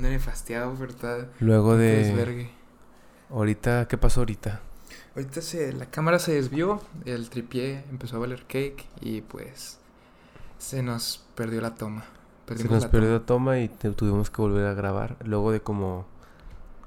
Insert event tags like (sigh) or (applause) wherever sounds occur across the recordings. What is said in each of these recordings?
ando nefasteado, ¿verdad? Luego de... desvergue. Ahorita, ¿qué pasó ahorita? Ahorita se, la cámara se desvió, el tripié empezó a valer cake y pues se nos perdió la toma. Se nos la perdió la toma y te- tuvimos que volver a grabar. Luego de como...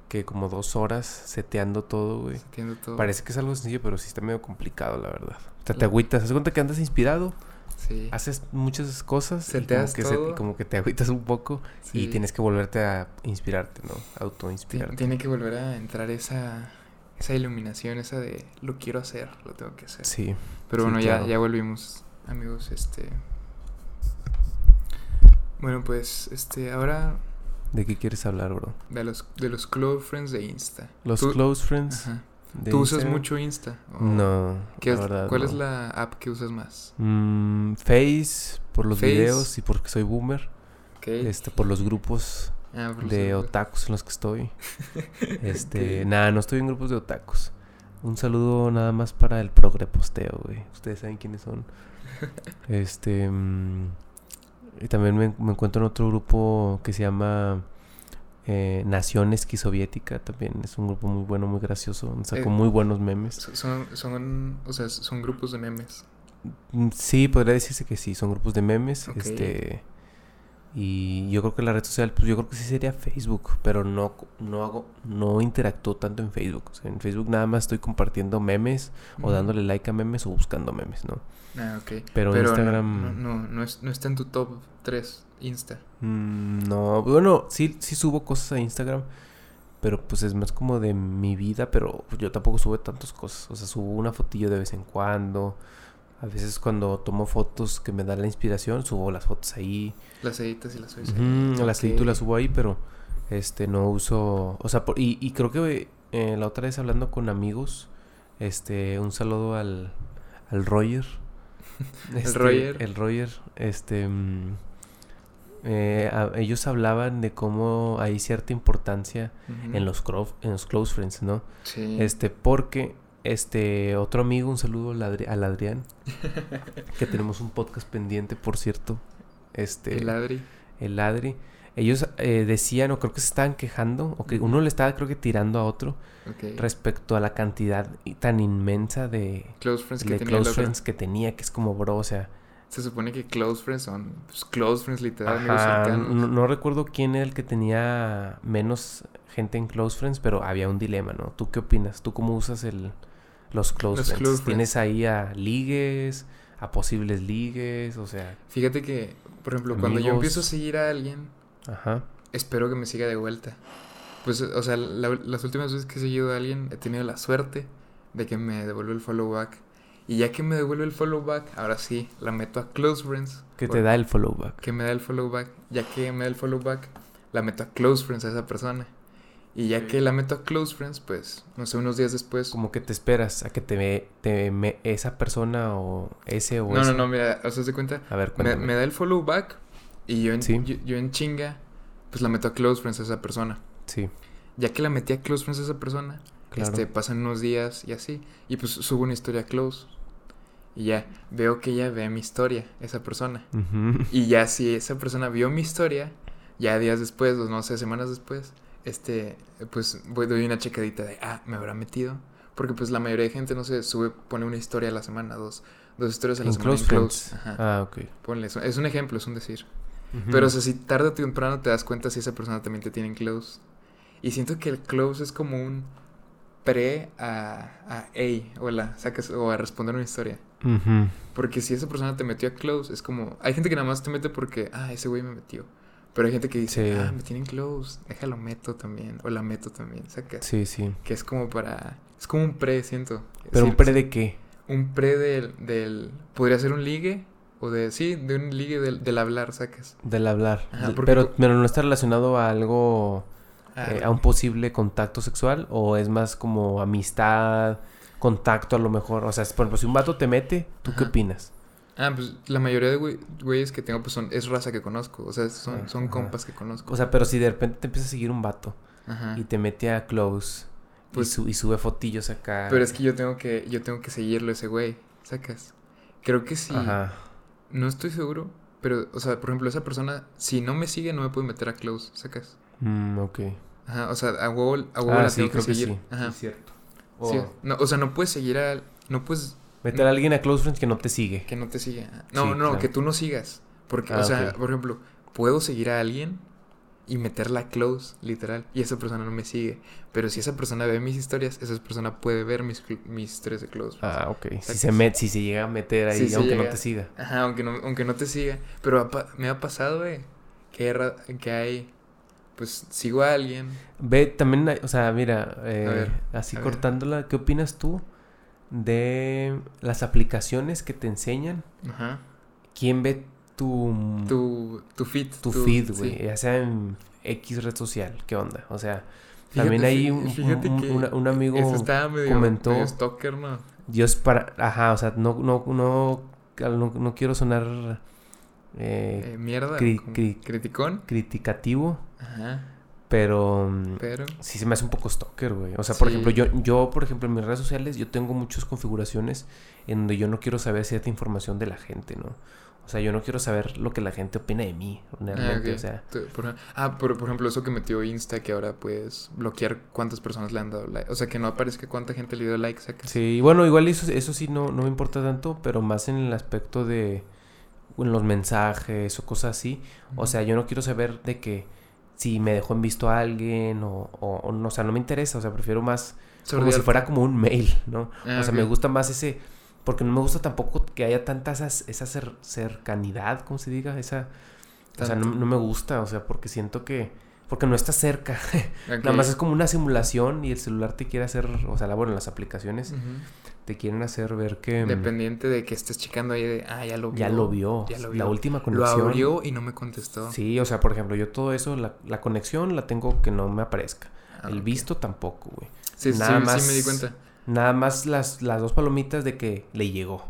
Que como dos horas seteando todo, güey. Entiendo todo. Parece que es algo sencillo, pero sí está medio complicado, la verdad. O sea, te La- agüitas. Haz cuenta que andas inspirado, Sí. haces muchas cosas y como que, se- como que te agüitas un poco y tienes que volverte a inspirarte, ¿no? Autoinspirarte. Tiene que volver a entrar esa, esa iluminación, esa de lo quiero hacer, lo tengo que hacer. Sí. Pero sí, bueno, claro. ya, ya volvimos, amigos, este... Bueno, pues, este, ahora ¿De qué quieres hablar, bro? de los, de los close friends de Insta. Los Tú- close friends. Ajá. ¿Tú usas Instagram? mucho Insta? ¿O No. qué la es- verdad, ¿Cuál no. es la app que usas más? Mm, Face por los Face. videos y porque soy boomer. Ok. Este, por los grupos Ah, por de los- otakus en los que estoy. (laughs) Este, Ok. nada, no estoy en grupos de otakus. Un saludo nada más para el progre posteo, güey. Ustedes saben quiénes son. (laughs) Este, mm, y también me, me encuentro en otro grupo que se llama eh, Nación Esquisoviética. También es un grupo muy bueno, muy gracioso. Saco Eh, muy buenos memes. So- Son, son, o sea, son grupos de memes. Mm, Sí, podría decirse que sí, son grupos de memes. Este. Y yo creo que la red social, pues yo creo que sí sería Facebook, pero no, no hago, no interactúo tanto en Facebook. O sea, en Facebook nada más estoy compartiendo memes o dándole like a memes o buscando memes, ¿no? Ah, ok. Pero, Instagram. No, no, no, es- no está en tu top 3, Insta. mm, no, bueno, sí, sí subo cosas a Instagram, pero pues es más como de mi vida, pero yo tampoco subo tantas cosas. O sea, subo una fotillo de vez en cuando. A veces cuando tomo fotos que me dan la inspiración, subo las fotos ahí. Las editas y las subes. Ujú, las edito y las subo ahí, pero este no uso, o sea, por- y, y creo que eh, la otra vez hablando con amigos, este, un saludo al, al Roger. (laughs) Este, Roger. El Roger, este, mm, eh, a- ellos hablaban de cómo hay cierta importancia en los, cro- en los close friends, ¿no? Sí. Este, porque este otro amigo, un saludo al, Adri- al Adrián, (laughs) que tenemos un podcast pendiente, por cierto. Este, El Adri. el Adri. Ellos eh, decían, o creo que se estaban quejando, o que uno le estaba, creo que tirando a otro, respecto a la cantidad tan inmensa de, Close friends que de tenía el close friends que tenía, que es como, bro, o sea, Se supone que close friends son pues, close friends literal, amigos cercanos. no, no recuerdo quién era el que tenía menos gente en close friends, pero había un dilema, ¿no? ¿Tú qué opinas? ¿Tú cómo usas el, los close Los friends? close ¿Tienes ahí a ligues, a posibles ligues? O sea, Fíjate que, por ejemplo, cuando yo Amigos. empiezo a seguir a alguien, ajá. espero que me siga de vuelta. Pues, o sea, la- las últimas veces que he seguido a alguien, he tenido la suerte de que me devuelve el follow back. Y ya que me devuelve el follow back, ahora sí, la meto a close friends. Que te da el follow back. Que me da el follow back. Ya que me da el follow back, la meto a close friends a esa persona. Y ya que la meto a close friends, pues, no sé, unos días después. Como que te esperas a que te ve, te me- esa persona o ese o No, ese. no, no, mira, ¿os das de cuenta? A ver, Me, me da el follow back y yo en, Sí. yo, yo en chinga, pues la meto a close friends a esa persona. Sí, Ya que la metí a close friends a esa persona, claro. este, pasan unos días y así. Y pues subo una historia close. Y ya veo que ella ve mi historia, esa persona. Ujú. Y ya si esa persona vio mi historia, ya días después, o no sé, semanas después, este, pues voy, doy una checadita de, ah, me habrá metido. Porque pues la mayoría de gente, no sé, sube, pone una historia a la semana, dos, dos historias a la En semana close en close. Ajá. Ah, ok. Ponle, es- es un ejemplo, es un decir. Pero o sea, si tarde o temprano te das cuenta si esa persona también te tiene en close. Y siento que el close es como un pre a, a hey, hola, sacas, o a responder una historia. Ujú. Porque si esa persona te metió a close, es como. Hay gente que nada más te mete porque, ah, ese güey me metió. Pero hay gente que dice, Sí. ah, me tienen close, déjalo meto también. O la meto también, sacas. Sí, sí. Que es como para. Es como un pre, siento. Pero un pre de qué? Un pre del, del. Podría ser un ligue. O de. Sí, de un ligue del, del hablar, sacas. Del hablar. Ajá, porque pero, pero no está relacionado a algo, Ah, eh, a un posible contacto sexual o es más como amistad, contacto a lo mejor. O sea, por ejemplo, si un vato te mete, ¿tú qué opinas? Ah, pues la mayoría de güey- güeyes que tengo, pues son, es raza que conozco. O sea, son, son Ajá. compas que conozco. O sea, pero si de repente te empieza a seguir un vato Ajá. y te mete a close Pues- y, su- y sube fotillos acá. Pero es que yo tengo que, yo tengo que seguirlo ese güey, sacas. Creo que sí. Ajá. No estoy seguro. Pero, o sea, por ejemplo, esa persona, si no me sigue, no me puede meter a close, sacas. Mm, ok. Ajá, o sea, a huevo, a huevo Ah, la sí, tengo que creo que seguir. sí. Ajá. Sí, cierto. Sí, O no, o sea, no puedes seguir a... No puedes... meter a alguien a Close Friends que no te sigue. Que no te siga. No, Sí, no, claro. que tú no sigas. Porque, Ah, o sea, ok. por ejemplo, puedo seguir a alguien y meterla a close, literal, y esa persona no me sigue. Pero si esa persona ve mis historias, esa persona puede ver mis, mis historias de close. Ah, ok. Si se, met, si se llega a meter ahí, Sí, aunque no llega. te siga. Ajá, aunque no, aunque no te siga. Pero me ha pasado, güey, que, que hay, pues, sigo a alguien. Ve, también, o sea, mira, eh, ver, así a ver. cortándola, ¿qué opinas tú de las aplicaciones que te enseñan? Ajá. ¿Quién ve tu, Tu, tu feed. tu feed, güey? Ya sea en X red social, ¿qué onda? O sea, también hay un, fíjate un- que un amigo, medio, comentó- medio stalker, ¿no? Dios para, ajá, o sea, no, no, no, no, no quiero sonar eh, Eh, mierda. cri- como cri- criticón. criticativo, Ajá. Pero Pero. sí se me hace un poco stalker, güey. O sea, por Sí. ejemplo, yo, yo, por ejemplo, en mis redes sociales, yo tengo muchas configuraciones en donde yo no quiero saber cierta información de la gente, ¿no? O sea, yo no quiero saber lo que la gente opina de mí, realmente. Ah. O sea, por, ah, por, por ejemplo, eso que metió Insta, que ahora puedes bloquear cuántas personas le han dado like. O sea, que no aparezca cuánta gente le dio like, sacas. sí, bueno, igual eso, eso sí no, no me importa tanto, pero más en el aspecto de en los mensajes o cosas así. O sea, yo no quiero saber de que si me dejó en visto a alguien o, o, o no, o sea, no me interesa. O sea, prefiero más como si fuera como un mail, ¿no? Ah, o sea, me gusta más ese... Porque no me gusta tampoco que haya tanta esa, esa cer- cercanidad, como se diga, esa... O sea, no, no me gusta, o sea, porque siento que... Porque no está cerca. (laughs) Nada más es como una simulación y el celular te quiere hacer... O sea, la, bueno, las aplicaciones. Te quieren hacer ver que... mm, Dependiente de que estés checando ahí de, ah, ya lo vio. Ya lo vio. Ya lo La última Lo conexión. abrió y no me contestó. Sí, o sea, por ejemplo, yo todo eso, la, la conexión la tengo que no me aparezca. Ah, el visto tampoco, güey. Sí, sí, nada sí, más- sí me di cuenta. Nada más las, las dos palomitas de que le llegó.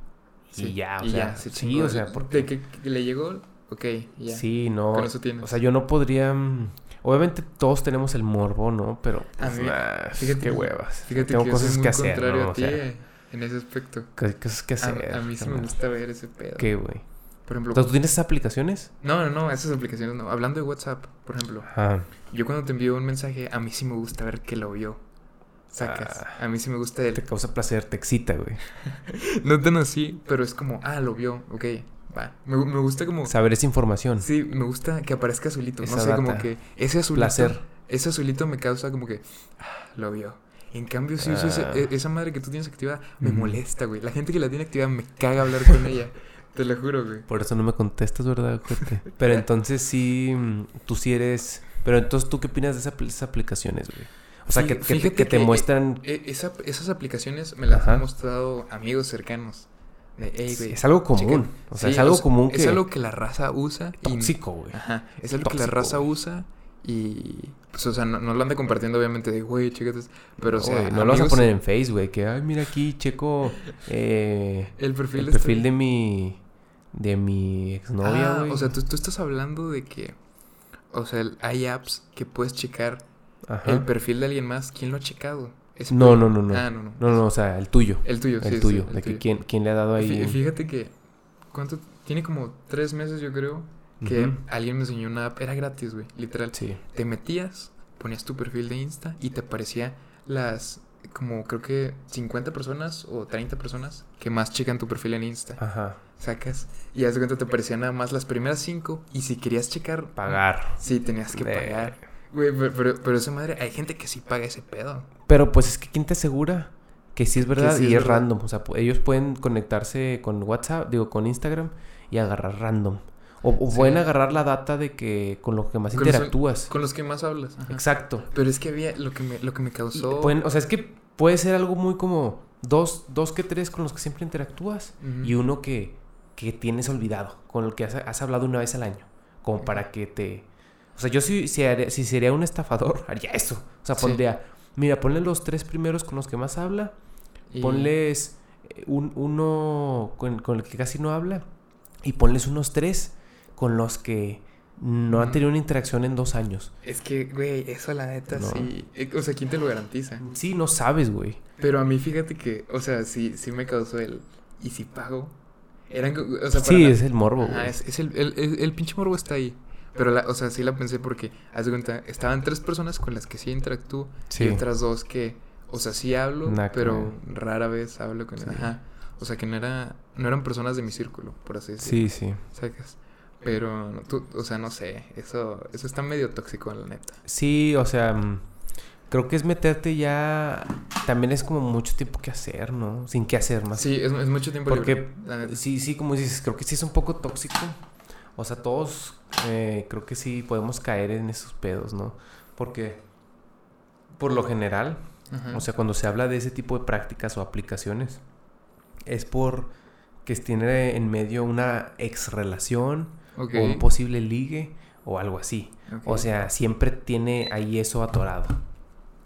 Sí, Y ya, o y sea, ya, se sí, o sea, porque... De que, le llegó, ok, ya. Sí, no. Con eso tienes. O sea, yo no podría. mm, Obviamente todos tenemos el morbo, ¿no? Pero. A pues, mí- nah, fíjate qué huevas. Fíjate Tengo que cosas yo soy muy que hacer, contrario ¿no? O sea, eh, en ese aspecto. co- cosas que A, hacer. a mí sí me gusta ver ese pedo. ¿Qué, güey? Por ejemplo, ¿tú tienes esas aplicaciones? no, no, no, esas aplicaciones no. Hablando de WhatsApp, por ejemplo, Ajá. yo cuando te envío un mensaje, a mí sí me gusta ver que lo vio. Sacas. Ah. a mí sí me gusta Te el. causa placer, te excita, güey. (laughs) No tan así, pero es como, ah, lo vio, ok, va. Me, me gusta como. Saber esa información. Sí, me gusta que aparezca azulito. Esa no sé, como data. que ese azulito. Placer. Ese azulito me causa como que. ah, lo vio. En cambio, si uso ese- Ah. e- esa madre que tú tienes activada, me molesta, güey. La gente que la tiene activada me caga hablar con ella. Te lo juro, güey. Por eso no me contestas, ¿verdad, ojete? Pero entonces sí, mm, tú sí eres... Pero entonces, ¿tú qué opinas de esa esas aplicaciones, güey? O sea, que, que te, que eh, muestran... E- esa- esas aplicaciones me las Ajá. han mostrado amigos cercanos. De, "Ey, Sí, güey, es algo común. checa". O sea, Sí, es algo o sea, común que... Es algo que la raza usa. y- tóxico, güey. Ajá. Es algo que la raza usa y... Pues, o sea, no, no lo anda compartiendo obviamente de, güey, chécate. esto". Pero, o sea, no lo vas a amigos- poner en Face, güey. Que, ay, mira aquí, checo eh, El perfil, el de perfil este- de mi... De mi exnovia, Ah, o sea, tú, tú estás hablando de que... O sea, hay apps que puedes checar Ajá. el perfil de alguien más. ¿Quién lo ha checado? No, no, no, no. Ah, no, no. No, no, o sea, el tuyo. El tuyo, sí, El sí, tuyo. el de que tuyo. quién, quién le ha dado ahí... Fí- Fíjate que... ¿Cuánto? Tiene como tres meses, yo creo, que alguien me enseñó una app. Era gratis, güey. Literal. Sí. Te metías, ponías tu perfil de Insta y te aparecía las... Como creo que 50 personas o 30 personas que más checan tu perfil en Insta. Ajá. Sacas. Y haz de cuenta te aparecían nada más las primeras cinco. Y si querías checar. Pagar. Sí, tenías que De- pagar. Güey, pero, pero, pero esa madre, hay gente que sí paga ese pedo. Pero pues es que ¿quién te asegura que sí es verdad sí y es es, verdad. random? O sea, ellos pueden conectarse con WhatsApp, digo, con Instagram y agarrar random. O, o Sí. pueden agarrar la data de que con lo que más Con los- interactúas. Con los que más hablas. ajá. Exacto. Pero es que había lo que me, lo que me causó. pueden- o sea, es que puede ser algo muy como dos, dos que tres con los que siempre interactúas y uno que, que tienes olvidado, con el que has, has hablado una vez al año, como para que te... O sea, yo si, si, haría- si sería un estafador, (laughs) haría eso. O sea, Sí. pondría, mira, ponle los tres primeros con los que más habla, Y- ponles un, uno con, con el que casi no habla y ponles unos tres con los que no han tenido una interacción en dos años. Es que, güey, eso la neta No. sí. eh, O sea, ¿quién te lo garantiza? Sí, no sabes, güey. Pero a mí, fíjate que, o sea, sí, sí me causó el. ¿Y si pago? Eran, o sea, Sí, es el morbo, güey. es, es el, el, el- el pinche morbo está ahí. Pero, la, o sea, sí la pensé porque, haz de cuenta, estaban tres personas con las que sí interactúo Sí. y otras dos que, o sea, sí hablo, que pero rara vez hablo con Sí. Ajá. O sea, que no, era, no eran personas de mi círculo, por así decirlo. Sí, sí. ¿Sacas? Pero, tú, o sea, no sé, eso, eso está medio tóxico, la neta. Sí, o sea, mm, creo que es meterte ya. También es como mucho tiempo que hacer, ¿no? Sin que hacer más. Sí, es, es mucho tiempo Porque libre, sí, sí, como dices, creo que sí es un poco tóxico. O sea, todos eh, creo que sí podemos caer en esos pedos, ¿no? Porque por lo general, Ajá. o sea, cuando se habla de ese tipo de prácticas o aplicaciones, es por que tiene en medio una ex relación O un posible ligue o algo así. O sea, siempre tiene ahí eso atorado,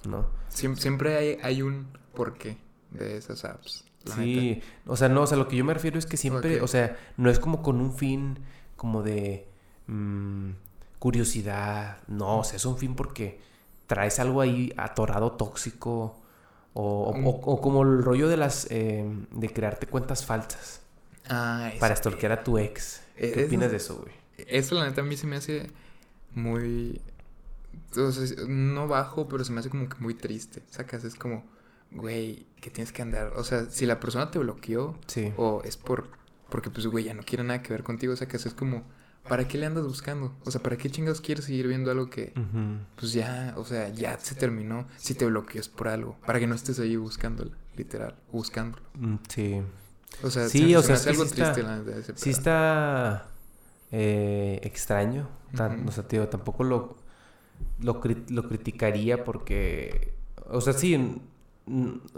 ¿no? Siem- siempre hay, hay un porqué de esas apps. neta. Sí, o sea, no, o sea, lo que yo me refiero es que siempre, o sea, no es como con un fin como de mm, curiosidad, no, o sea, es un fin porque traes algo ahí atorado tóxico o, o- como el rollo de las, eh, de crearte cuentas falsas Ah, para stalkear a tu ex. ¿Qué es- opinas de eso, güey? Eso la neta a mí se me hace muy... O sea, no bajo, pero se me hace como que muy triste. Sacas, es como, güey, que tienes que andar. O sea, si la persona te bloqueó Sí. o es por... Porque pues, güey, ya no quiere nada que ver contigo. Sacas, es como, ¿para qué le andas buscando? O sea, ¿para qué chingados quieres seguir viendo algo que... Pues ya, o sea, ya se terminó. Si te bloqueas por algo. Para que no estés ahí buscándolo, literal. Buscándolo. Mm, Sí. O sea, Sí, o se sea, es que algo sí está- triste la ese Sí está eh, extraño. tan- Ujú. O sea, tío, tampoco lo, lo, cri- lo criticaría porque... O sea, sí,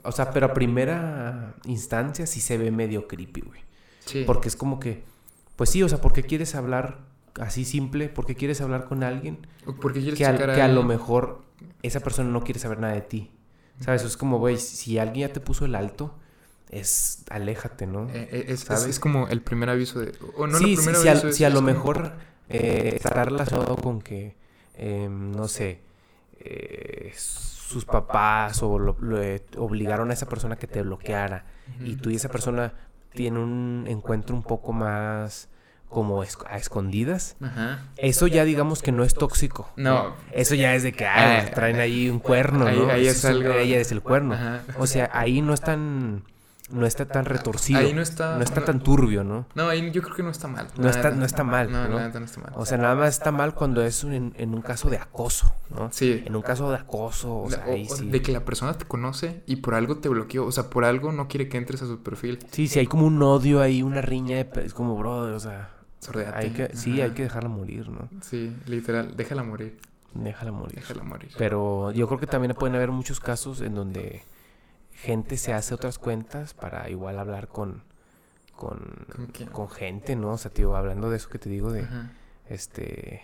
o sea, pero a primera instancia sí se ve medio creepy, güey. Sí. Porque es como que... Pues sí, o sea, ¿por qué quieres hablar así simple? ¿Por qué quieres hablar con alguien Porque quieres que, al- checar que a lo mejor esa persona no quiere saber nada de ti? ¿Sabes? Es como, güey, si alguien ya te puso el alto, es aléjate, ¿no? Eh, eh, es, es- ¿sabes? es como el primer aviso de... O no sí, el sí, si, a, aviso, es- si a es lo mejor eh, está relacionado con que, em, no sé, eh, sus papás o lo- lo, eh, obligaron a esa persona que te bloqueara y tú y esa persona tienen un encuentro un poco más como esc- a escondidas. Ajá. Eso ya digamos que no es tóxico. No. Eso ya es de que ah, Ah, traen ahí un cuerno, ahí- ¿no? ahí Eso es algo- Ella es el cuerno. Ajá. O sea, ahí no es tan no está tan retorcido. Ahí no está... no está tan turbio, ¿no? No, ahí yo creo que no está mal. No está- no está mal, No, ¿no? está mal. O sea, nada más está mal cuando es un- en, un caso de acoso, ¿no? sí. En un caso de acoso, o sea, ahí o sí. De que la persona te conoce y por algo te bloqueó. O sea, por algo no quiere que entres a su perfil. Sí, sí, hay como un odio ahí, una riña, de es como, bro, o sea, hay que, sí, Ajá. hay que dejarla morir, ¿no? Sí, literal. Déjala morir. Déjala morir. Déjala morir. Pero yo creo que también pueden haber muchos casos en donde gente se hace otras cuentas para igual hablar con, con, ¿Con gente, ¿no? O sea, tío, hablando de eso que te digo, de, Ajá. este,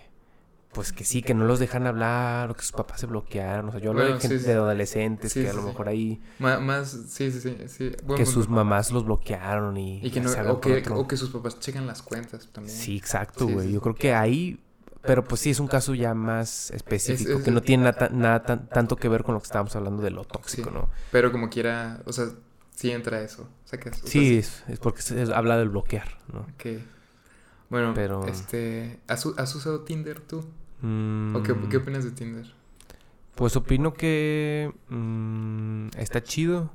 pues que sí, que no los dejan hablar, o que sus papás se bloquearon, o sea, yo hablo Bueno, de gente sí, sí. de adolescentes Sí, que a lo mejor ahí, Más, sí, sí, sí. sí. Buen que sus mamás los bloquearon y, Y que no, o, que, o que sus papás checan las cuentas también. Sí, exacto, güey. Yo creo que ahí, pero pues sí es un caso ya más específico, es- que no tiene nada, nada tan- tanto que ver con lo que estábamos hablando de lo tóxico, Sí. ¿no? Pero como quiera, o sea, sí entra eso. O sea, Sí, es, es porque se habla del bloquear, ¿no? que- Bueno, Pero- este, ¿has, usado Tinder tú? ¿O qué, Mm, qué opinas de Tinder? Pues opino que mm, está chido.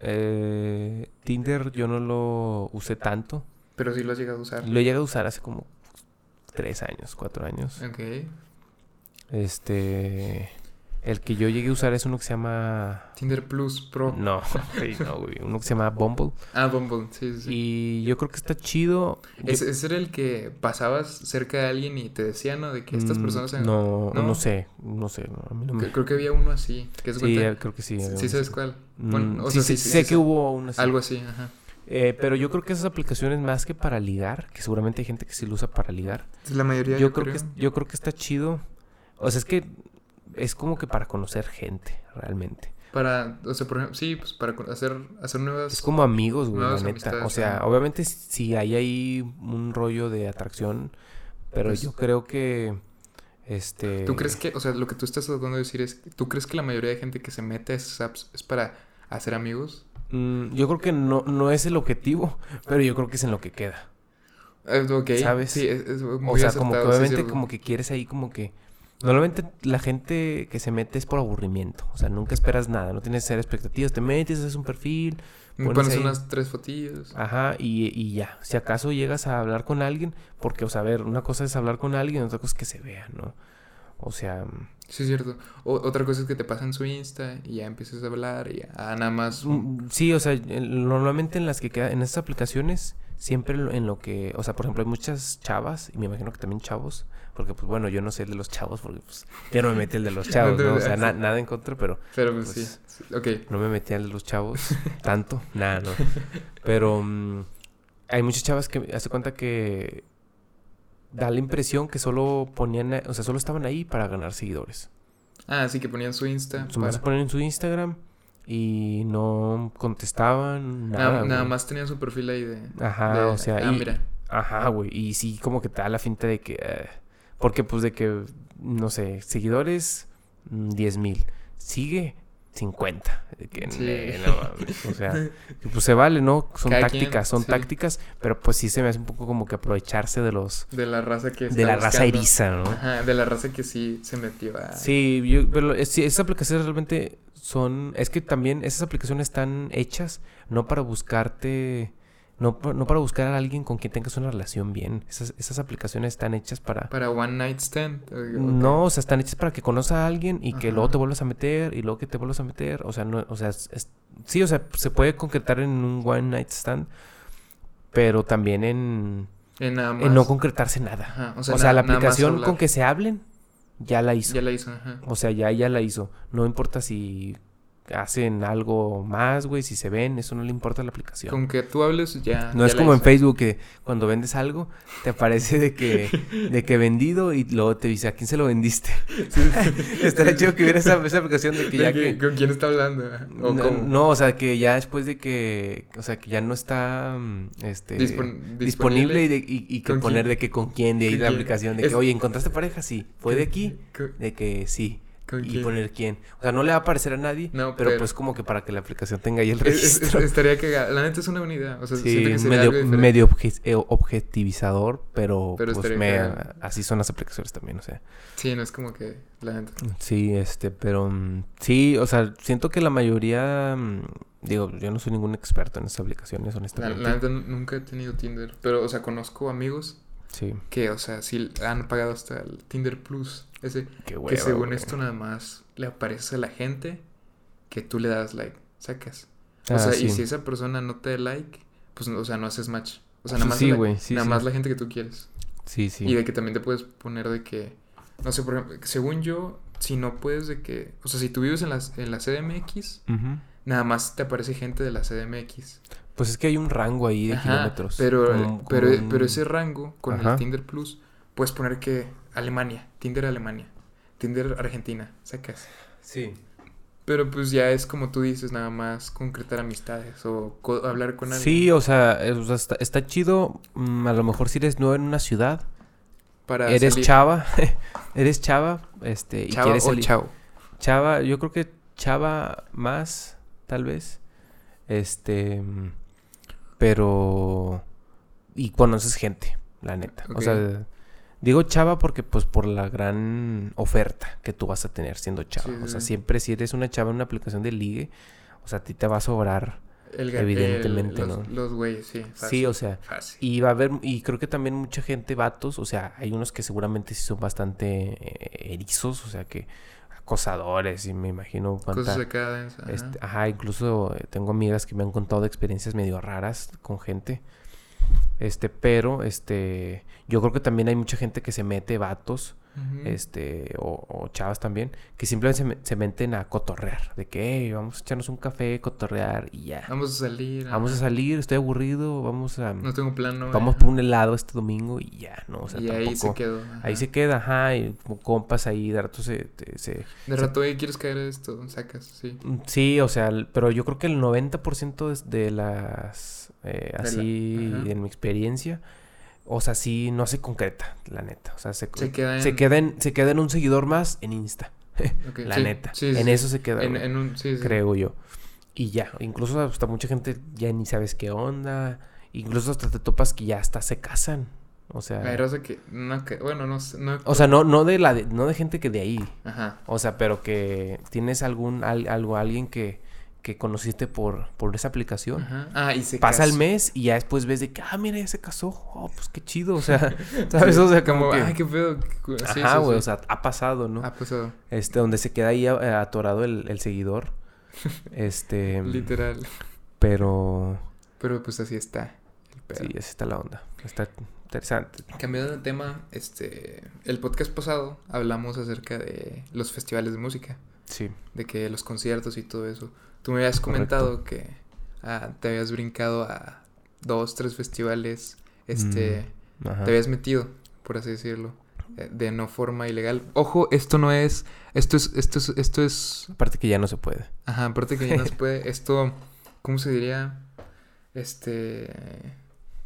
Eh, Tinder yo no lo usé tanto. Pero sí lo has llegado a usar. Lo llegué a usar hace como tres años, cuatro años. Ok. Este, el que yo llegué a usar es uno que se llama, Tinder Plus Pro. no, (laughs) no, güey, uno que se llama (laughs) Bumble. Ah, Bumble, sí, sí. Y yo creo que está chido. Yo- ¿Ese, era el que pasabas cerca de alguien y te decía, ¿no? De que estas Mm, personas... en- No, no, ¿no? sé, no sé, no, a mí no me... Que- Creo que había uno así. Es Sí, cuenta- creo que sí. Sí, uno sabes cuál. Mm, Bueno, o sí, sea, sí, sí, sé que hubo una así. Algo así, ajá. Eh, pero yo creo que esas aplicaciones más que para ligar, que seguramente hay gente que sí lo usa para ligar, La mayoría yo creo que yo creo que está chido. O sea, es que es como que para conocer gente, realmente. Para, o sea, por ejemplo, sí, pues para hacer, hacer nuevas... Es como amigos, güey, la neta. O sea, obviamente sí hay ahí un rollo de atracción, pero Pues- yo creo que este ¿Tú crees que, o sea, lo que tú estás tratando de decir es, ¿tú crees que la mayoría de gente que se mete a esas apps es para hacer amigos? Mm, yo creo que no, no es el objetivo, pero yo creo que es en lo que queda. ¿Sabes? Sí, es, es muy O sea, como que sí, obviamente como que quieres ahí como que... Normalmente la gente que se mete es por aburrimiento. O sea, nunca esperas nada. No tienes cero expectativas. Te metes, haces un perfil. Me pones pones ahí- unas tres fotillos. Ajá, y, y ya. Si acaso llegas a hablar con alguien, porque, o sea, a ver, una cosa es hablar con alguien, otra cosa es que se vea, ¿no? O sea, Sí, es cierto. O- otra cosa es que te pasan su Insta y ya empiezas a hablar y ya ah, nada más. mm, sí, o sea, normalmente en las que queda, en estas aplicaciones, siempre en lo que, o sea, por ejemplo, hay muchas chavas, y me imagino que también chavos, porque, pues bueno, yo no sé el de los chavos, porque, pues, yo no me metí el de los (laughs) chavos, ¿no? O sea, (laughs) na- nada en contra, pero Pero pues, pues, sí, sí. Ok. no me metí al de los chavos (laughs) tanto, nada, no. Pero mm, hay muchas chavas que hace cuenta que da la impresión que solo ponían, o sea, solo estaban ahí para ganar seguidores. Ah, sí, que ponían su Insta. Para- ponen en su Instagram y no contestaban nada. Nada, más tenían su perfil ahí de. Ajá, de- o sea, Ah, y- mira. Ajá, güey. Y sí, como que te da la finta de que. eh, porque, pues, de que, no sé, seguidores, mm, 10 mil. Sigue 50. De que, Sí. no o sea, (laughs) pues se vale, ¿no? Son Cada quien, tácticas, son sí. tácticas. Pero, pues, sí se me hace un poco como que aprovecharse de los. De la raza que. De la raza eriza, ¿no? Ajá, de la raza que sí se metió a. Sí, yo, pero es- sí, esas aplicaciones realmente son... Es que también esas aplicaciones están hechas no para buscarte... No, no para buscar a alguien con quien tengas una relación bien. Esas, esas aplicaciones están hechas para... Para One Night Stand. o- No, o sea, están hechas para que conozcas a alguien y que luego te vuelvas a meter y luego que te vuelvas a meter. O sea, no, o sea, es- es- sí, o sea, se puede concretar en un one night stand, pero también en, En nada más. en no concretarse nada. Ajá, O o sea, na- la aplicación con que se hablen ya la hizo. Ya la hizo, ajá. O sea, ya, ya la hizo. No importa si hacen algo más, güey, si se ven, eso no le importa a la aplicación. Con que tú hables, ya. no ya es como en. Facebook que cuando vendes algo te aparece de que, de que vendido y luego te dice a quién se lo vendiste. (laughs) Estaría chido que hubiera esa, esa aplicación de que De ya que- que... ¿Con quién está hablando? O no, cómo. no, o sea, que ya después de que, o sea, que ya no está, mm, este, Dispon- disponible y, de- y- y que ¿Con poner quién? de que con quién de ahí ¿Con la quién? aplicación, de Es- que, oye, ¿encontraste pareja? Sí. ¿Fue de aquí? ¿Con, De que sí. Con y quién? poner quién. O sea, no le va a aparecer a nadie, No, pero, pero- pues como que para que la aplicación tenga ahí el Es- es- es- registro. estaría cagada. La neta es una unidad. O sea, sí, siento que sería medio, algo medio obje- eh, objetivizador, pero, Pero pues me- así son las aplicaciones también, o sea. Sí, no es como que la neta. Sí, este, pero mm, sí, o sea, siento que la mayoría, mm, digo, yo no soy ningún experto en esas aplicaciones, honestamente. la neta nunca he tenido Tinder. Pero, o sea, conozco amigos Sí, que, o sea, sí han pagado hasta el Tinder Plus. Ese. qué que según güey. esto nada más le aparece a la gente que tú le das like. Sacas. O Ah, sea, sí. y si esa persona no te da like, pues, no- o sea, no haces match. O sea, nada más, sí, la, güey, sí, nada más la gente que tú quieres. Sí, sí. Y de que también te puedes poner de que, no sé, por ejemplo, según yo, si no puedes de que, o sea, si tú vives en la, en la CDMX, nada más te aparece gente de la CDMX. Pues es que hay un rango ahí de Ajá, kilómetros. Pero, como- pero, un- pero ese rango con Ajá. el Tinder Plus, puedes poner que Alemania, Tinder Alemania, Tinder Argentina, sacas. Sí. Pero pues ya es como tú dices, nada más concretar amistades o co- hablar con alguien. Sí, o sea, es- o sea, está, está chido. mm, a lo mejor si eres nuevo en una ciudad, Para eres salir. chava, (laughs) eres chava, este, y Chava quieres o salir. chao. Chava, yo creo que chava más, tal vez. Este, mm, pero y conoces gente, la neta. O Ok. sea, digo chava porque pues por la gran oferta que tú vas a tener siendo chava. Sí, o sea, sí. siempre si eres una chava en una aplicación de ligue, o sea, a ti te va a sobrar. El Evidentemente, el- los, ¿no? Los güeyes, sí. Sí, fácil, o sea, Fácil. y va a haber, y creo que también mucha gente, vatos, o sea, hay unos que seguramente sí son bastante eh, erizos, o sea, que acosadores, y me imagino cuánta... Cosas densas, ajá. este, ajá, incluso eh, tengo amigas que me han contado de experiencias medio raras con gente. Este, pero, este, yo creo que también hay mucha gente que se mete vatos, Este, o, o chavas también, que simplemente se, me- se meten a cotorrear, de que, "Hey, vamos a echarnos un café, cotorrear, y ya. Vamos a salir. Vamos a salir, estoy aburrido, vamos a... No tengo plan, no. Vamos por un helado este domingo y ya, ¿no? O sea, y ahí se quedó. Ahí se queda, ajá, y como compas ahí, de rato se... se- De rato, ahí quieres caer a esto, sacas, sí. Mm, Sí, o sea, pero yo creo que el 90% de, de las... eh, así, en mi experiencia, o sea, sí, no se concreta, la neta. O sea, se, Se queda en. se queda en, se queda en un seguidor más en Insta, (laughs) la sí, neta. sí, en sí. eso se queda, En, un. Creo yo. Y ya, incluso hasta mucha gente ya ni sabes qué onda. incluso hasta te topas que ya hasta se casan. O sea, Hay raza que, no, que- bueno, no sé, no. o sea, no, no de la de- no de gente que de ahí. Ajá. O sea, pero que tienes algún al- algo, alguien que, que conociste por, por esa aplicación. Ajá. Ah, y se Pasa el mes y ya después ves de que, ah, mira, ya se casó. Oh, pues qué chido. O sea, (laughs) (laughs) ¿sabes? O sea, como, que. ay, qué pedo. sí, Ajá, güey, sí. o sea, ha pasado, ¿no? Ha pasado. Este, donde se queda ahí eh, atorado el, el seguidor. (laughs) Este. Literal. Pero. Pero pues así está. El pedo. Sí, así está la onda. Está interesante. Cambiando de tema, este, el podcast pasado hablamos acerca de los festivales de música, Sí. de que los conciertos y todo eso. Tú me habías comentado que ah, te habías brincado a dos, tres festivales, este, Mm, te habías metido, por así decirlo, eh, de no forma ilegal. Ojo, esto no es, esto es, esto es, esto es, Aparte que ya no se puede. ajá, aparte que ya no se puede, (laughs) esto, ¿cómo se diría? Este,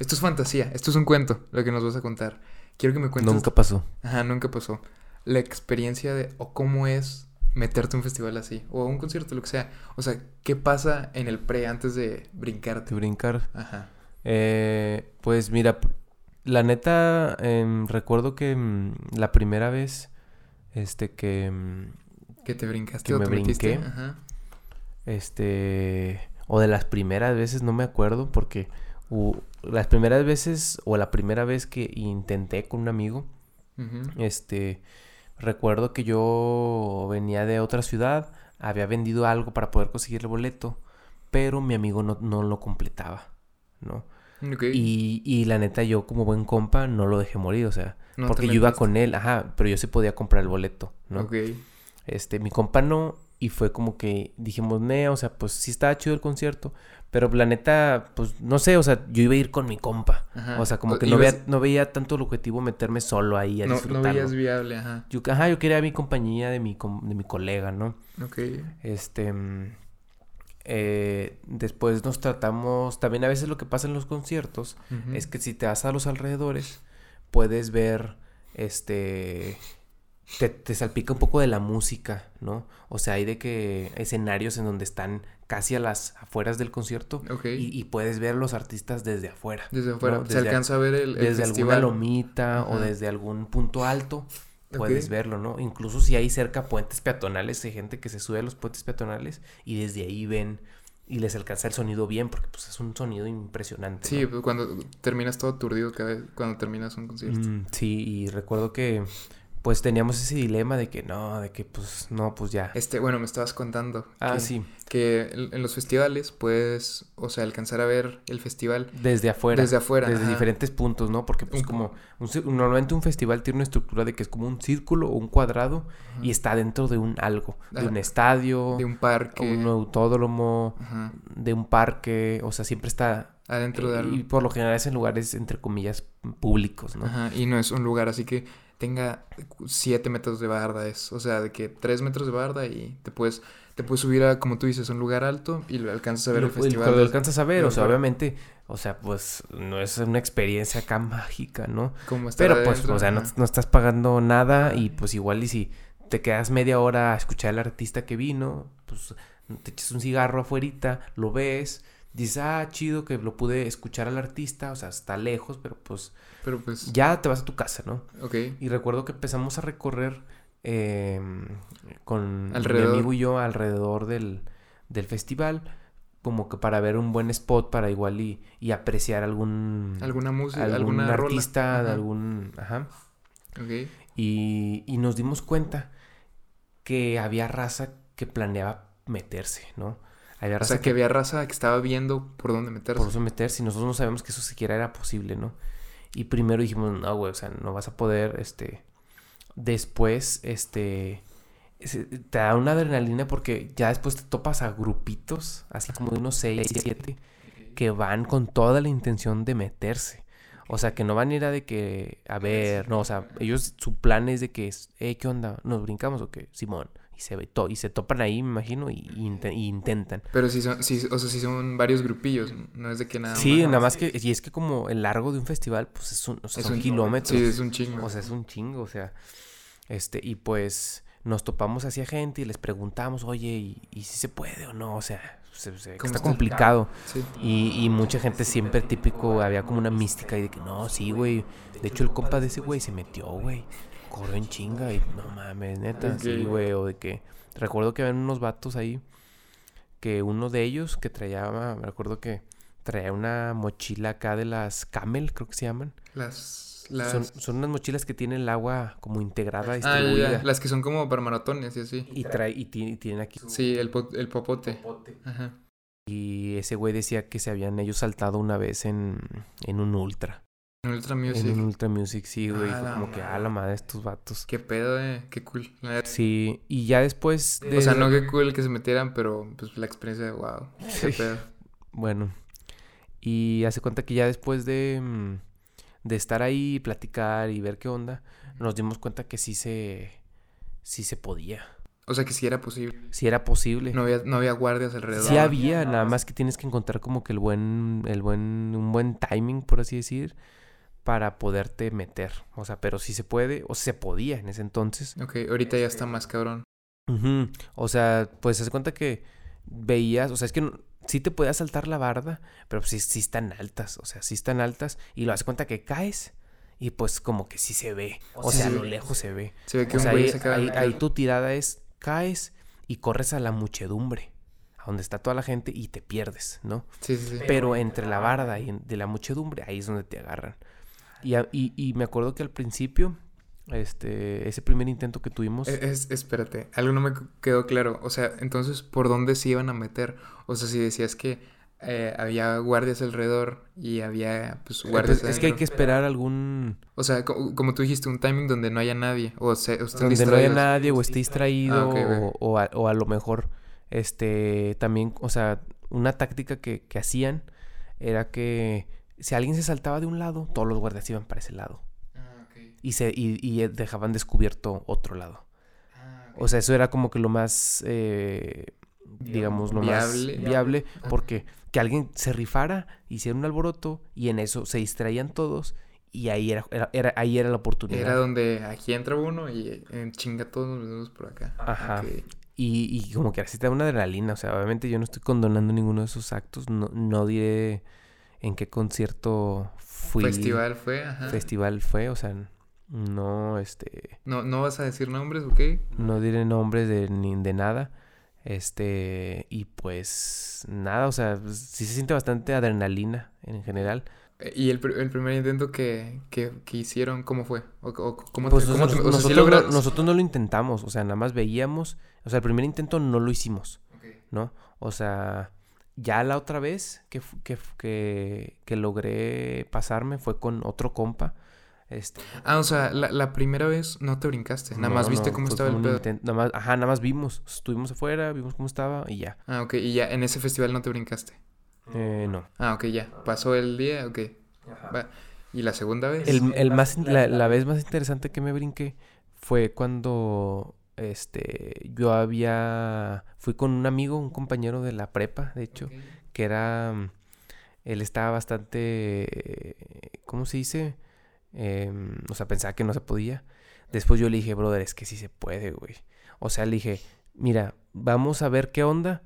esto es fantasía, esto es un cuento, lo que nos vas a contar. Quiero que me cuentes Nunca pasó. Ajá, nunca pasó. La experiencia de, o cómo es meterte a un festival así, o a un concierto, lo que sea. O sea, ¿qué pasa en el pre antes de De brincarte? brincar. Ajá. Eh, pues mira, la neta, em, recuerdo que mm, la primera vez, este, que, mm, Que te brincaste Que o me te metiste. brinqué. Ajá. este, o de las primeras veces, no me acuerdo, porque las primeras veces, o la primera vez que intenté con un amigo, Ujú. este, recuerdo que yo venía de otra ciudad, había vendido algo para poder conseguir el boleto, pero mi amigo no, no lo completaba, ¿no? Y, y la neta, yo como buen compa no lo dejé morir, o sea, No porque yo iba con él, ajá, pero yo sí podía comprar el boleto, ¿no? Este, mi compa no, y fue como que dijimos, ne, o sea, pues sí estaba chido el concierto, pero la neta, pues no sé, o sea, yo iba a ir con mi compa, Ajá. o sea, como que no, veía, no veía tanto el objetivo meterme solo ahí a No, no disfrutarlo. veías viable, ajá. Yo, ajá, yo quería mi compañía de mi, com- de mi colega, ¿no? Ok. Este, mm, eh, después nos tratamos, también a veces lo que pasa en los conciertos es que si te vas a los alrededores, puedes ver, este, te, te salpica un poco de la música, ¿no? O sea, hay de que escenarios en donde están casi a las afueras del concierto y, y puedes ver los artistas desde afuera. Desde afuera. ¿no? Se Desde- alcanza a ver el, el Desde alguna lomita o desde algún punto alto puedes verlo, ¿no? Incluso si hay cerca puentes peatonales, hay gente que se sube a los puentes peatonales y desde ahí ven y les alcanza el sonido bien porque pues es un sonido impresionante. Sí, ¿no? pues, cuando terminas todo aturdido cada vez, cuando terminas un concierto. Mm, sí, y recuerdo que pues teníamos ese dilema de que no, de que pues no, pues ya. Este, bueno, me estabas contando. Ah, que, sí, Que en los festivales puedes, o sea, alcanzar a ver el festival desde afuera. desde afuera. Desde ajá. diferentes puntos, ¿no? Porque pues Un- como un normalmente un festival tiene una estructura de que es como un círculo o un cuadrado Ajá. y está dentro de un algo, de Ah, un estadio, De un parque. un autódromo, de un parque, o sea, siempre está Adentro de eh, algo. y por lo general es en lugares entre comillas públicos, ¿no? Ajá. Y no es un lugar así que tenga 7 metros de barda. Es, o sea, de que 3 metros de barda y te puedes, te puedes subir a, como tú dices, un lugar alto y lo alcanzas a ver Lo- el festival. lo desde- alcanzas a ver, o sea, obviamente, o sea, pues no es una experiencia acá mágica, ¿no? como Pero pues, o sea, no, no estás pagando nada y pues igual y si te quedas media hora a escuchar al artista que vino, pues te echas un cigarro afuerita, lo ves, dices, ah, chido que lo pude escuchar al artista, o sea, está lejos, pero pues Pero pues, ya te vas a tu casa, ¿no? ok. Y recuerdo que empezamos a recorrer eh, con Alrededor. mi amigo y yo alrededor del, del festival, como que para ver un buen spot para igual y, y apreciar algún, Alguna música, algún alguna rola. artista, de algún... Ajá. Ok. Y, y nos dimos cuenta que había raza que planeaba meterse, ¿no? Había O sea, que había raza que estaba viendo por dónde meterse. por eso meterse y nosotros no sabemos que eso siquiera era posible, ¿no? Y primero dijimos, no, güey, o sea, no vas a poder, este... Después, este... Te da una adrenalina porque ya después te topas a grupitos, así como de unos 6, 7, que van con toda la intención de meterse. O sea, que no van a ir a de que, a ver, no, o sea, ellos, su plan es de que, es, eh, ¿qué onda? ¿Nos brincamos o qué? Simón. Y se, ve to- y se topan ahí, me imagino, y, y inte- y intentan. Pero sí son, sí, o sea, sí son varios grupillos. No es de que nada Sí, nada más que, y es que como el largo de un festival, pues es un, o sea, Es son un- kilómetros. Sí, es un chingo. O sea, es un chingo, o sea, este, y pues nos topamos hacia gente y les preguntamos, oye, ¿y, y si se puede o no? O sea, se- se- ¿Cómo está está? complicado. Sí. Y, y mucha gente siempre típico, había como una mística y de que no, sí, güey. De hecho, el compa de ese güey se metió, güey. Corrió en chinga y no mames, neta, sí, güey. O de que. Recuerdo que habían unos vatos ahí que uno de ellos que traía, me recuerdo que traía una mochila acá de las Camel, creo que se llaman. Las. las... Son, son unas mochilas que tienen el agua como integrada, Ah, ya, distribuida. ya, Las que son como para maratones y así. Y, trae, y, ti- y tienen aquí. Sí, el, po- el popote. Ajá. Y ese güey decía que se habían ellos saltado una vez en, en un ultra. En Ultra En Music. un Ultra Music, sí, güey. Ah, Fue como que, ah, la madre, estos vatos. Qué pedo, eh. Qué cool. Sí, y ya después de... O sea, no qué cool que se metieran, pero pues la experiencia de wow. Qué Sí. pedo. (laughs) Bueno, y hace cuenta que ya después de, mm, de estar ahí, platicar y ver qué onda, nos dimos cuenta que sí se, sí se podía. O sea, que sí era posible. Sí era posible. No había, no había guardias alrededor. Sí había, nada más que tienes que encontrar como que el buen, el buen, un buen timing, por así decir, para poderte meter. O sea, pero sí se puede, o se podía en ese entonces. Ok, ahorita ya está más cabrón. Ujú. O sea, pues se cuenta que veías, o sea, es que no- sí te podías saltar la barda, pero pues sí, sí están altas, o sea, sí están altas y lo haces cuenta que caes y pues como que sí se ve, o Sí sea, a lo lejos se ve. Se ve que O un sea, güey ahí, ahí- ahí tu tirada es caes y corres a la muchedumbre, a donde está toda la gente y te pierdes, ¿no? Sí, sí, sí. Pero entre la barda y de la muchedumbre, ahí es donde te agarran. Y, a- y, y me acuerdo que al principio, este, ese primer intento que tuvimos... Es, es- espérate, algo no me quedó claro. O sea, entonces, ¿por dónde se iban a meter? O sea, si decías que eh, había guardias alrededor y había, pues, guardias Pues, es que hay que esperar algún... O sea, co- como tú dijiste, un timing donde no haya nadie. O, se, o donde no haya nadie o esté distraído Ah, o a, o a lo mejor este también o sea una táctica que, que hacían era que si alguien se saltaba de un lado todos los guardias iban para ese lado Ah, ok. y se y, y dejaban descubierto otro lado Ah, ok. o sea eso era como que lo más eh, digamos lo Viable. más viable porque que alguien se rifara hiciera un alboroto y en eso se distraían todos y ahí era, era- era- ahí era la oportunidad Era donde aquí entra uno y en chinga todos nos vemos por acá. Ajá. Y, y como que así te da una adrenalina. O sea, obviamente yo no estoy condonando ninguno de esos actos. No, no diré en qué concierto fui. Festival fue, ajá. Festival fue. O sea, no, este. No, no vas a decir nombres, ¿ok? No diré nombres de, ni de nada. Este. Y pues nada, o sea, sí se siente bastante adrenalina en general. Eh, ¿Y el, pr- el primer intento que, que, que hicieron, cómo fue? ¿O, o cómo Pues te, cómo te- nosotros, sea, sí no, nosotros no lo intentamos. O sea, nada más veíamos. O sea, el primer intento no lo hicimos. Ok. ¿no? O sea, ya la otra vez que, que, que, que logré pasarme fue con otro compa. Este, Ah, o sea, la, la primera vez no te brincaste. Nada no, más viste no, cómo estaba el pedo. nada más, ajá, nada más vimos. Estuvimos afuera, vimos cómo estaba y ya. Ah, ok. Y ya en ese festival no te brincaste. Eh, no. Ah, ok, ya. Pasó el día, ok. Va. ¿Y la segunda vez? El, el más, la, la vez más interesante que me brinqué fue cuando este yo había fui con un amigo, un compañero de la prepa, de hecho, que era mm, él estaba bastante eh, ¿cómo se dice? Em, o sea, pensaba que no se podía. Después yo le dije, brother, es que sí se puede, güey. O sea, le dije, mira, vamos a ver qué onda.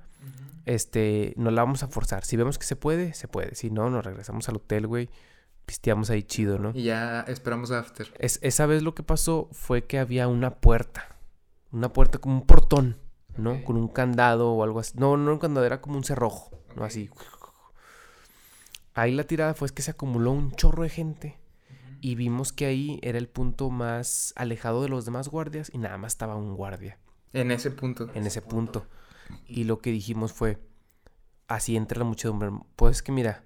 Este, no la vamos a forzar. Si vemos que se puede, se puede. Si no, nos regresamos al hotel, güey. Pisteamos ahí chido, ¿no? Y ya esperamos after. Es, esa vez lo que pasó fue que había una puerta. Una puerta como un portón, ¿no? Con un candado o algo así. No, no un candado, era como un cerrojo, ¿no? Así. Ahí la tirada fue que se acumuló un chorro de gente y vimos que ahí era el punto más alejado de los demás guardias y nada más estaba un guardia En ese punto. en ese punto. Y lo que dijimos fue, así entre la muchedumbre, pues que mira,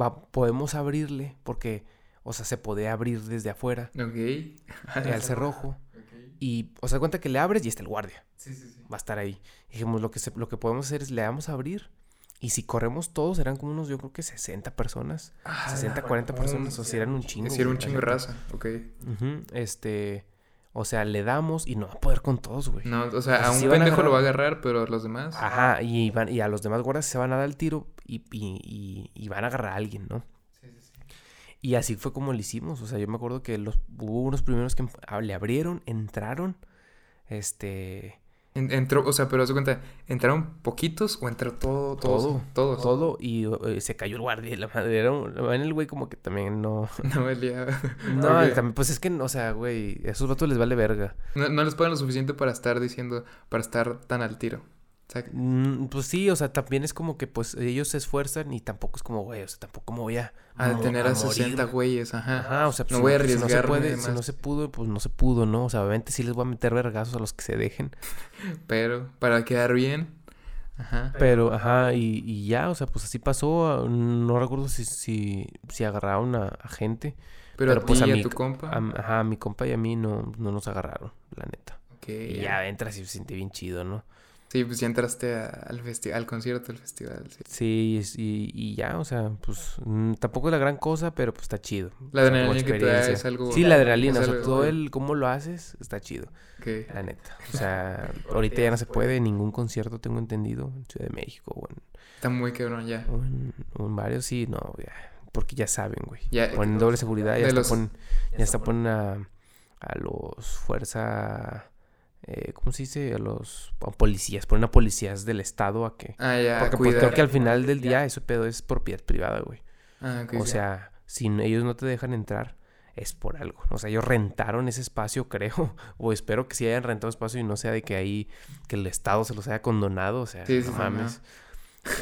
va, podemos abrirle porque, o sea, se puede abrir desde afuera Ok. (laughs) al cerrojo Y, o sea, cuenta que le abres y está el guardia, Sí, sí, sí. va a estar ahí. Dijimos, lo que, se- lo que podemos hacer es le vamos a abrir y si corremos todos, eran como unos, yo creo que 60 personas, Ah, 60, 40 personas, o sea, eran un chingo. Era un chingo de raza. Ok. Ujú, este, o sea, le damos y no va a poder con todos, güey. No, o sea, O sea, a un a pendejo lo va a agarrar- pero los demás. Ajá, y, van, y a los demás guardias se van a dar el tiro y, y- y- y van a agarrar a alguien, ¿no? Y así fue como lo hicimos. O sea, yo me acuerdo que los, hubo unos primeros que le abrieron, entraron, este... En- entró, o sea, pero haz de cuenta, ¿entraron poquitos o entró todo? Todo, Todos. Todo, y eh, se cayó el guardia, la madre, era un, el güey como que también no... (laughs) No valía. (laughs) No, también, pues es que, o sea, güey, a esos vatos les vale verga. No, no les pagan lo suficiente para estar diciendo, para estar tan al tiro. Sea, Mm, pues sí, o sea, también es como que, pues, ellos se esfuerzan y tampoco es como, güey, o sea, tampoco me voy a... a detener a, morir. 60 güeyes, ajá. Ajá, o sea, pues, No voy a si si no se puede, de si no se pudo, pues no se pudo, ¿no? O sea, obviamente sí les voy a meter vergazos a los que se dejen. (laughs) Pero para quedar bien, ajá. Pero, ajá, y, y ya, o sea, pues así pasó. No recuerdo si, si, si agarraron a, a gente. Pero, pero, a pues, a y a tu compa. A, ajá, a mi compa y a mí no, no nos agarraron, la neta. ok, Y ya entras y se siente bien chido, ¿no? Sí, pues ya entraste a- al al concierto del festival. sí. Y, y ya, o sea, pues mm, tampoco es la gran cosa, pero pues está chido. La O sea, como adrenalina que te da experiencia. es algo. Sí, la adrenalina, o sea, algo- todo el cómo lo haces está chido, ok. la neta. O sea, (laughs) ahorita ya no se puede ningún concierto, tengo entendido, en Ciudad de México o en, Está muy cabrón ya. o en, o en varios, sí, no, ya, porque ya saben, güey. Ya, Ponen doble seguridad, ya hasta los- ponen, ya hasta ponen a, a los fuerza, eh, ¿cómo se dice? A los a policías, ponen a policías del estado a que... Ah, ya, Porque pues, creo que al final del día eso pedo es propiedad privada, güey. Ah, ok, O sea, si ellos no te dejan entrar, es por algo. O sea, ellos rentaron ese espacio, (laughs) creo. O espero que sí hayan rentado espacio y no sea de que ahí, que el Estado se los haya condonado. O sea, Sí, no sí, (laughs) sí, mames.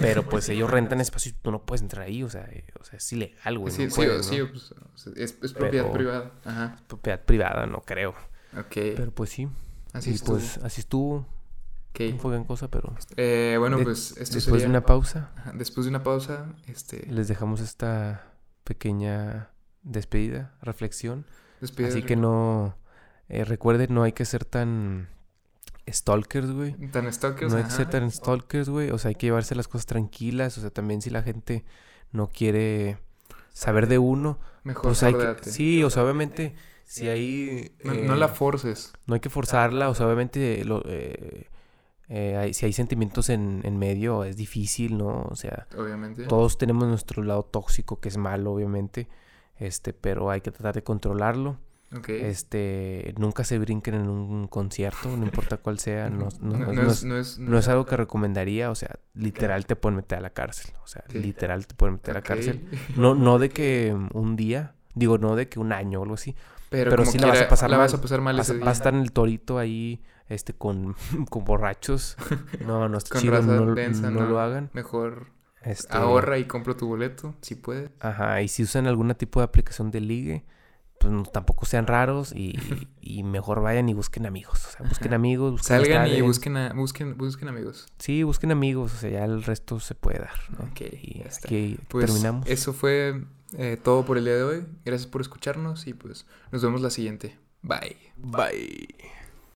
Pero pues ellos rentan espacio y tú no puedes entrar ahí. O sea, eh, o sea es ilegal, güey. sí, no sí, puedes, sí, ¿no? pues, es, es propiedad Pero- privada. Ajá. Propiedad privada, no creo. Ok. Pero pues sí. Así y estuvo. pues así estuvo. No fue gran cosa, pero... Eh, bueno, de- pues esto Después sería... de una pausa, Ajá, Después de una pausa, este... les dejamos esta pequeña despedida, reflexión. despide Así de- que no. eh, recuerden, no hay que ser tan. Stalkers, güey. Tan stalkers, No hay que ser tan stalkers, güey. O sea, hay que llevarse las cosas tranquilas. O sea, también si la gente no quiere saber de uno, Mejor pues hay que. Sí, o sea, obviamente, si hay. No, eh, no la forces. no hay que forzarla. O sea, obviamente, lo, eh, eh, hay- si hay sentimientos en, en medio, es difícil, ¿no? O sea, Obviamente. todos tenemos nuestro lado tóxico, que es malo, obviamente. Este, pero hay que tratar de controlarlo. Este, nunca se brinquen en un concierto, no importa cuál sea, no, (laughs) no- no, no no es, algo que recomendaría, o sea, literal te pueden meter a la cárcel, o sea, Sí. literal te pueden meter a la cárcel. (laughs) No, no de que un día, digo, no de que un año o algo así, Pero, pero sí la vas a pasar la vas mal. a pasar mal vas, a- vas estar en el torito ahí, este, con, (laughs) con borrachos, (laughs) no, no está Con chido, raza no, densa, no no. lo hagan. Mejor Este, ahorra y compra tu boleto, si puedes. Ajá, y si usan algún tipo de aplicación de ligue, pues no- tampoco sean raros y, (laughs) y mejor vayan y busquen amigos. O sea, busquen Ajá. amigos, busquen Salgan y busquen, a- busquen, busquen amigos. Sí, busquen amigos, o sea, ya el resto se puede dar, ¿no? Ok, y ya está. aquí Pues terminamos. eso fue eh, todo por el día de hoy. Gracias por escucharnos y pues nos vemos la siguiente. Bye. Bye.